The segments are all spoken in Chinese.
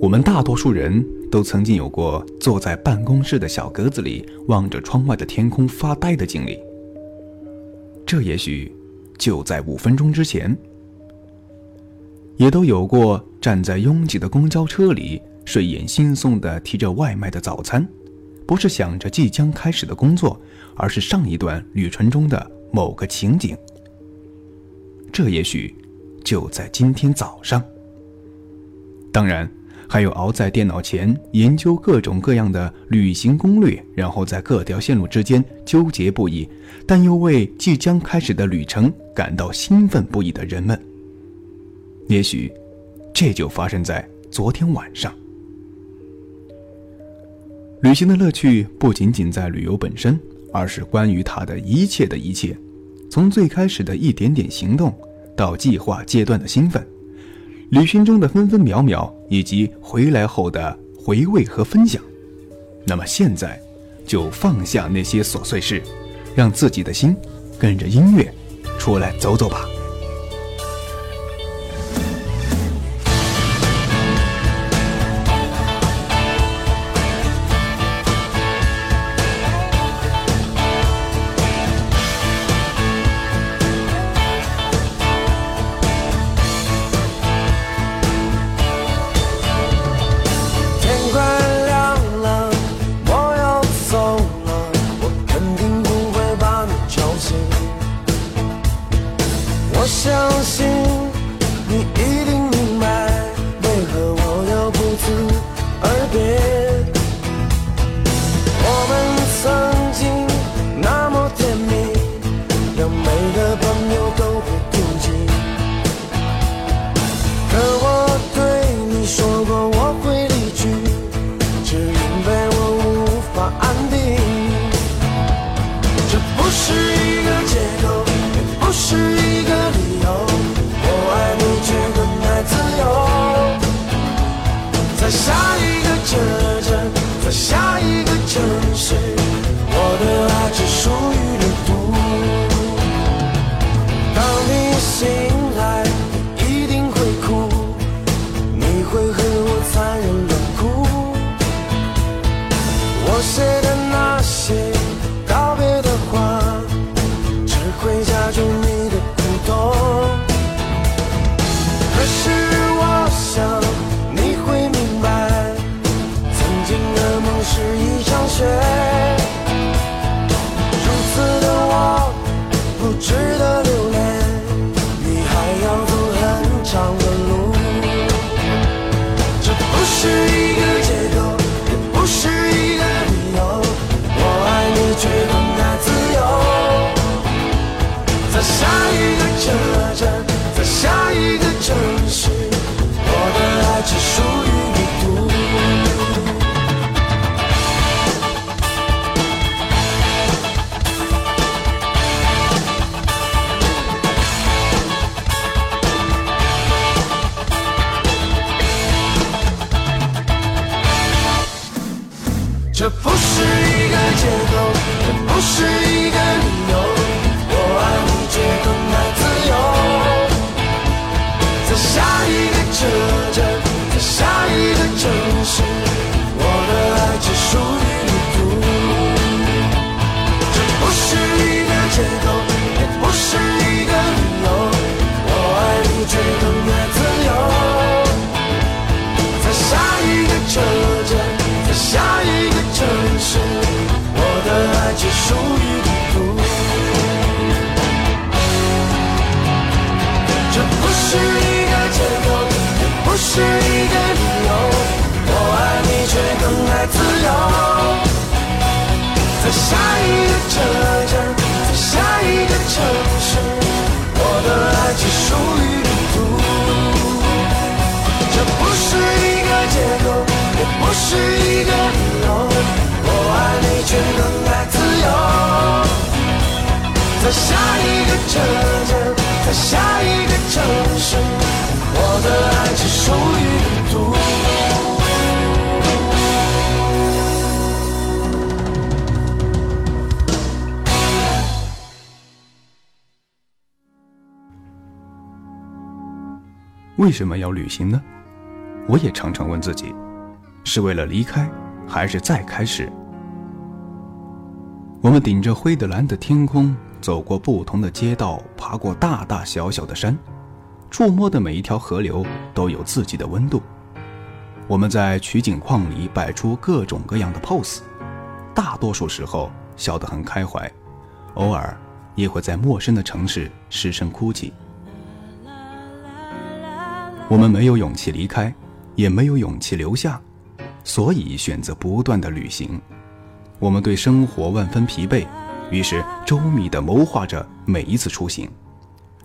我们大多数人都曾经有过坐在办公室的小格子里望着窗外的天空发呆的经历。这也许就在五分钟之前。也都有过站在拥挤的公交车里，睡眼惺忪地提着外卖的早餐，不是想着即将开始的工作，而是上一段旅程中的某个情景。这也许就在今天早上。当然，还有熬在电脑前研究各种各样的旅行攻略，然后在各条线路之间纠结不已，但又为即将开始的旅程感到兴奋不已的人们。也许，这就发生在昨天晚上。旅行的乐趣不仅仅在旅游本身，而是关于它的一切的一切，从最开始的一点点行动，到计划阶段的兴奋，旅行中的分分秒秒，以及回来后的回味和分享。那么现在，就放下那些琐碎事，让自己的心跟着音乐出来走走吧。是一个理由，我爱你，却更爱自由。在下一个车站，在下一个城市，我的爱只属于旅途。这不是一个借口，也不是一个理由。我爱你，却更爱自由。在下一个车站，在下一个城市。我的爱只属于独为什么要旅行呢？我也常常问自己：是为了离开，还是再开始？我们顶着灰的蓝的天空，走过不同的街道，爬过大大小小的山，触摸的每一条河流都有自己的温度。我们在取景框里摆出各种各样的 pose，大多数时候笑得很开怀，偶尔也会在陌生的城市失声哭泣。我们没有勇气离开，也没有勇气留下，所以选择不断的旅行。我们对生活万分疲惫，于是周密地谋划着每一次出行，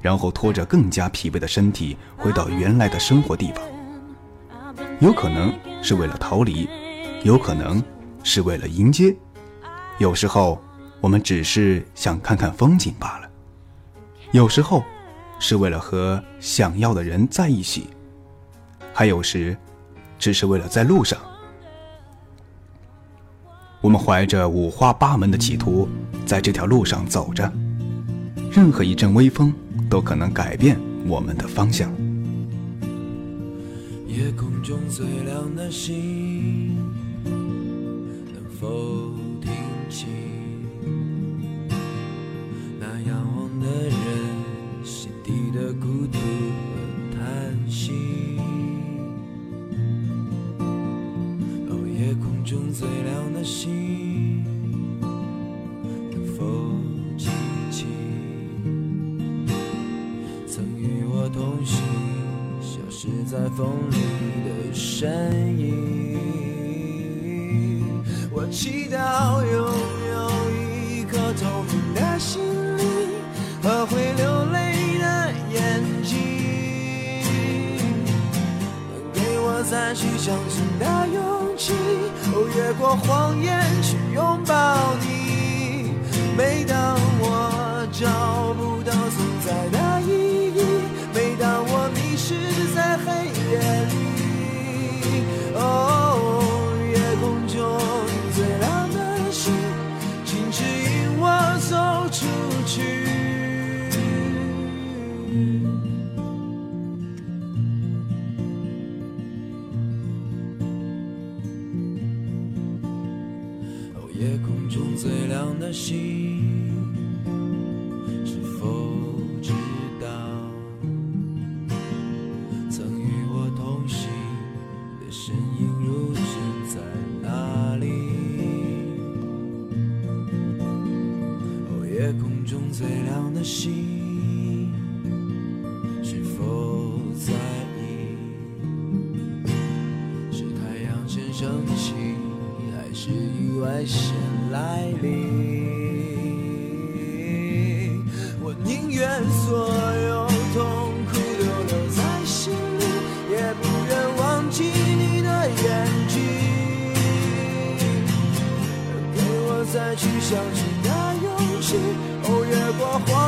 然后拖着更加疲惫的身体回到原来的生活地方。有可能是为了逃离，有可能是为了迎接，有时候我们只是想看看风景罢了，有时候是为了和想要的人在一起，还有时只是为了在路上。我们怀着五花八门的企图，在这条路上走着。任何一阵微风，都可能改变我们的方向。夜空中最亮的星，能否听清那仰望的人心底的孤独和叹息？哦，夜空中最亮的星，与我同行？消失在风里的身影。我祈祷拥有一颗透明的心灵和会流泪的眼睛，给我再去相信的勇气。哦，越过谎言去拥抱你。每当我找不到存在的夜空中最亮的星，相信的勇气，哦，越过谎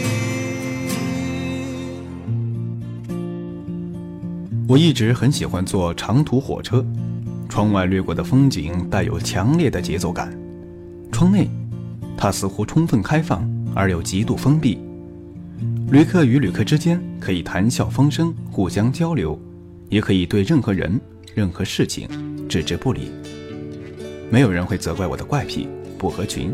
我一直很喜欢坐长途火车，窗外掠过的风景带有强烈的节奏感。窗内，它似乎充分开放而又极度封闭。旅客与旅客之间可以谈笑风生，互相交流，也可以对任何人、任何事情置之不理。没有人会责怪我的怪癖不合群。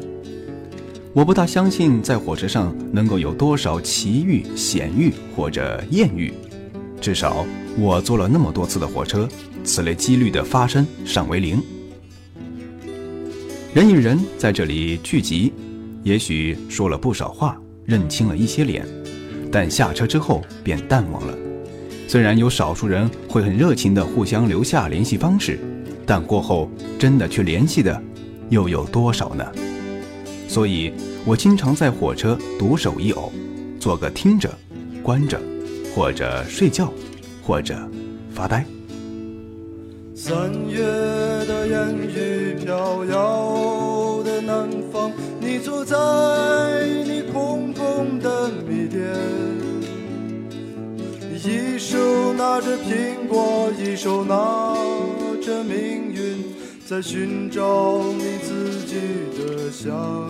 我不大相信在火车上能够有多少奇遇、险遇或者艳遇，至少我坐了那么多次的火车，此类几率的发生尚为零。人与人在这里聚集，也许说了不少话，认清了一些脸，但下车之后便淡忘了。虽然有少数人会很热情地互相留下联系方式。但过后真的去联系的，又有多少呢？所以我经常在火车独守一偶，做个听着、观着，或者睡觉，或者发呆。三月的烟雨飘摇的南方，你坐在你空空的米店，一手拿着苹果，一手拿。着命运在寻找你自己的香，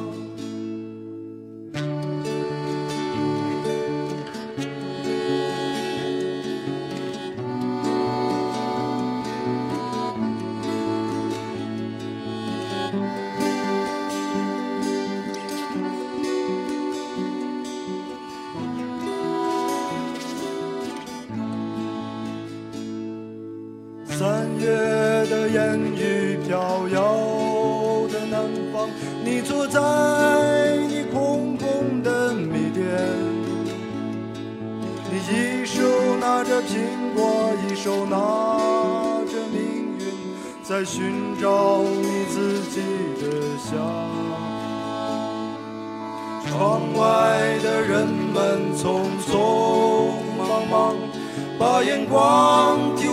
三月的烟雨飘摇的南方，你坐在你空空的米店，你一手拿着苹果，一手拿着命运，在寻找你自己的香。窗外的人们匆匆忙忙，把眼光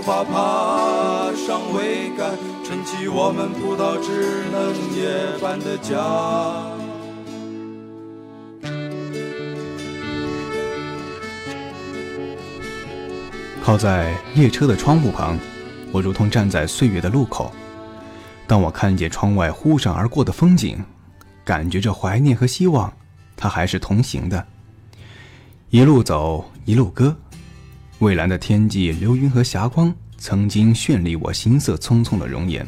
头发，爬上桅杆，撑起我们葡萄枝嫩叶般的家。靠在列车的窗户旁，我如同站在岁月的路口。当我看见窗外忽闪而过的风景，感觉着怀念和希望，它还是同行的。一路走，一路歌。蔚蓝的天际，流云和霞光，曾经绚丽我行色匆匆的容颜。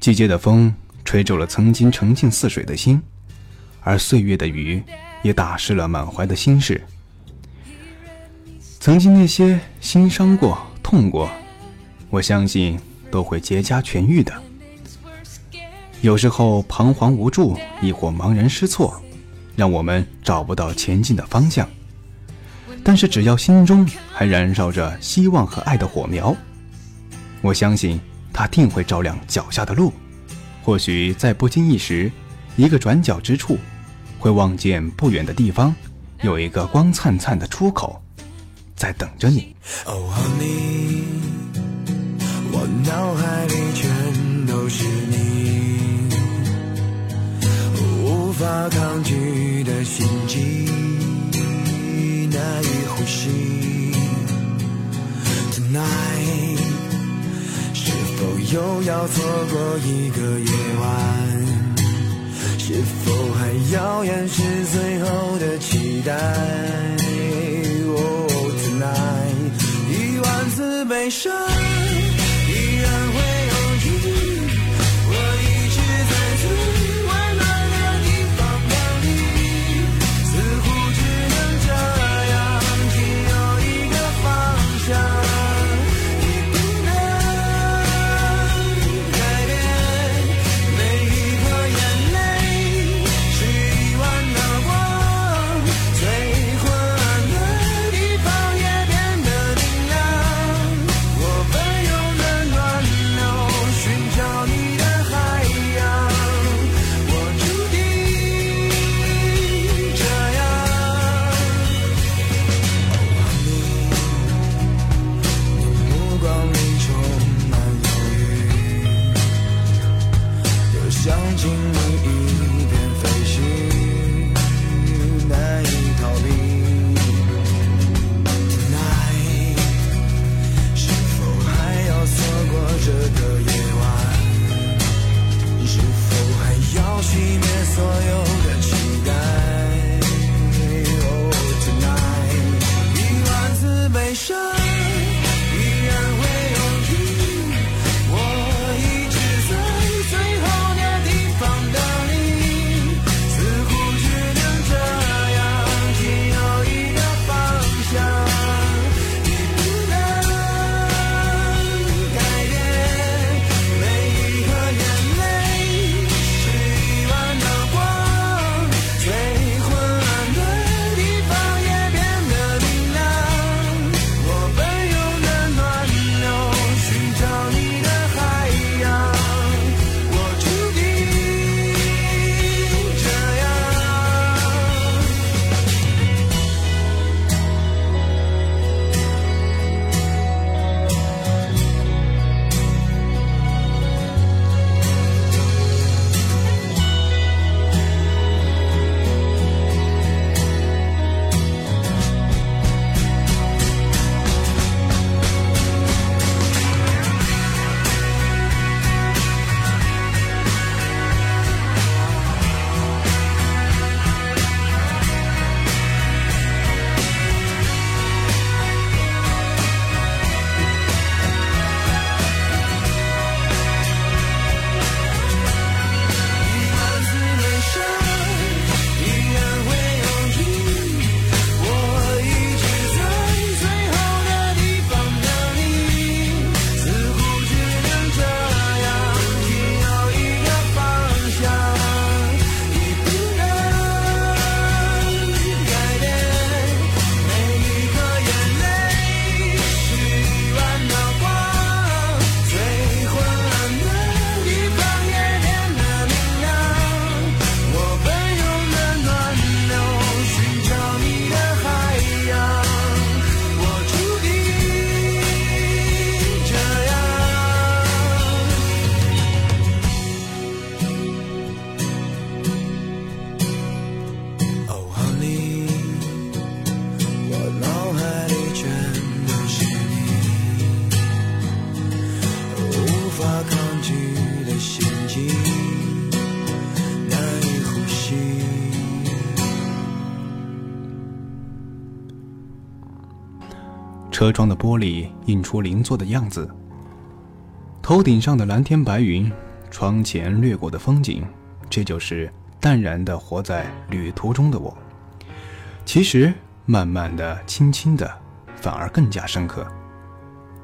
季节的风吹皱了曾经澄净似水的心，而岁月的雨也打湿了满怀的心事。曾经那些心伤过、痛过，我相信都会结痂痊愈的。有时候彷徨无助，亦或茫然失措，让我们找不到前进的方向。但是只要心中还燃烧着希望和爱的火苗，我相信它定会照亮脚下的路。或许在不经意时，一个转角之处，会望见不远的地方有一个光灿灿的出口，在等着你。哦，Honey，我脑海里全都是你，无法抗拒要错过一个夜晚？是否还要掩饰最后的期待？Oh tonight，一万次悲伤，所有车窗的玻璃映出邻座的样子，头顶上的蓝天白云，窗前掠过的风景，这就是淡然的活在旅途中的我。其实，慢慢的、轻轻的，反而更加深刻。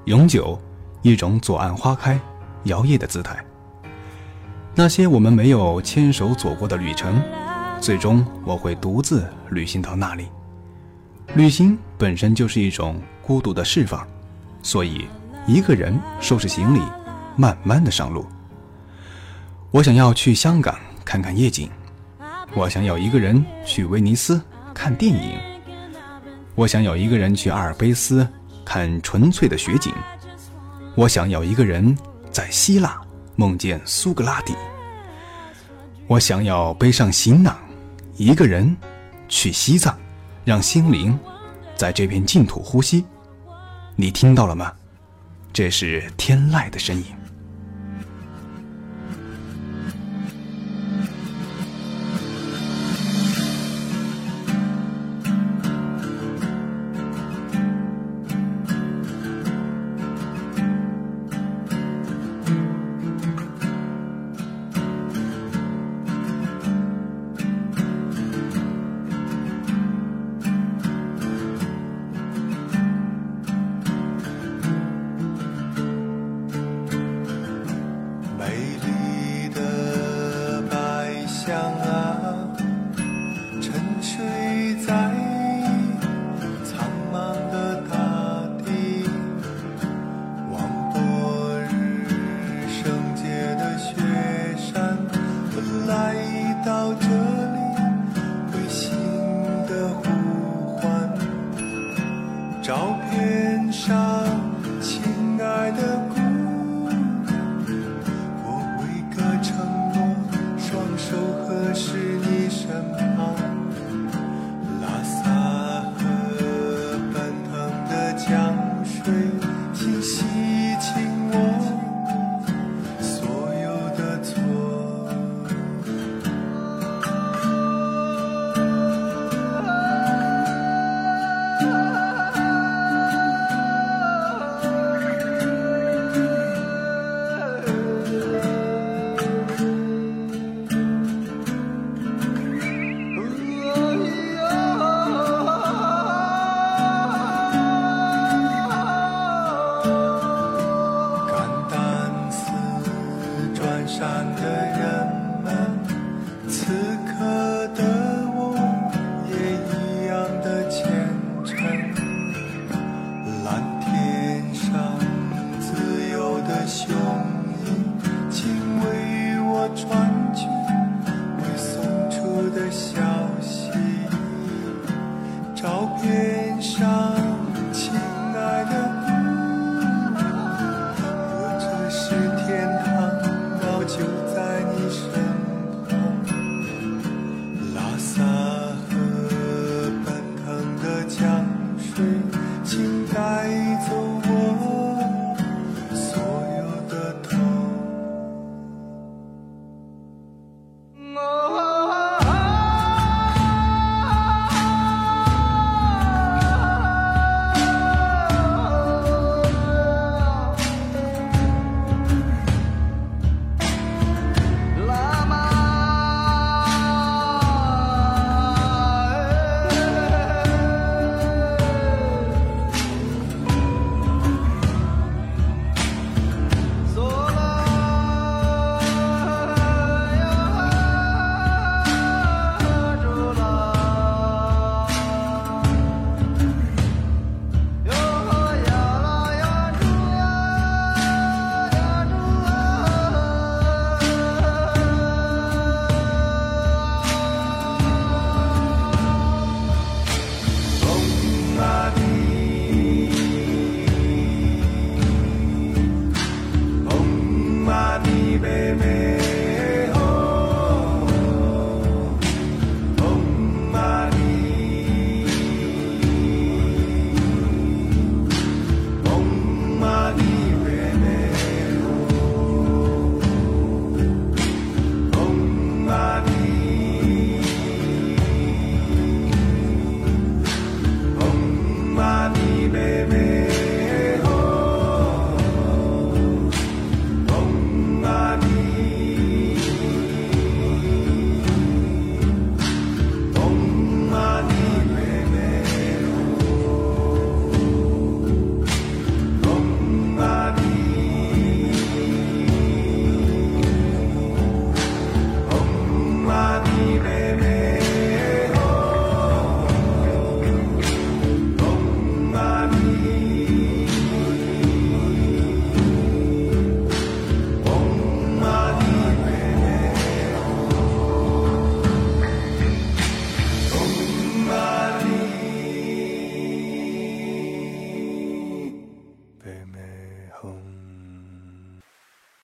永久，一种左岸花开、摇曳的姿态。那些我们没有牵手走过的旅程，最终我会独自旅行到那里。旅行本身就是一种孤独的释放，所以一个人收拾行李，慢慢的上路。我想要去香港看看夜景，我想要一个人去威尼斯看电影，我想要一个人去阿尔卑斯看纯粹的雪景，我想要一个人在希腊梦见苏格拉底，我想要背上行囊，一个人去西藏。让心灵在这片净土呼吸，你听到了吗？这是天籁的声音。照片上亲爱的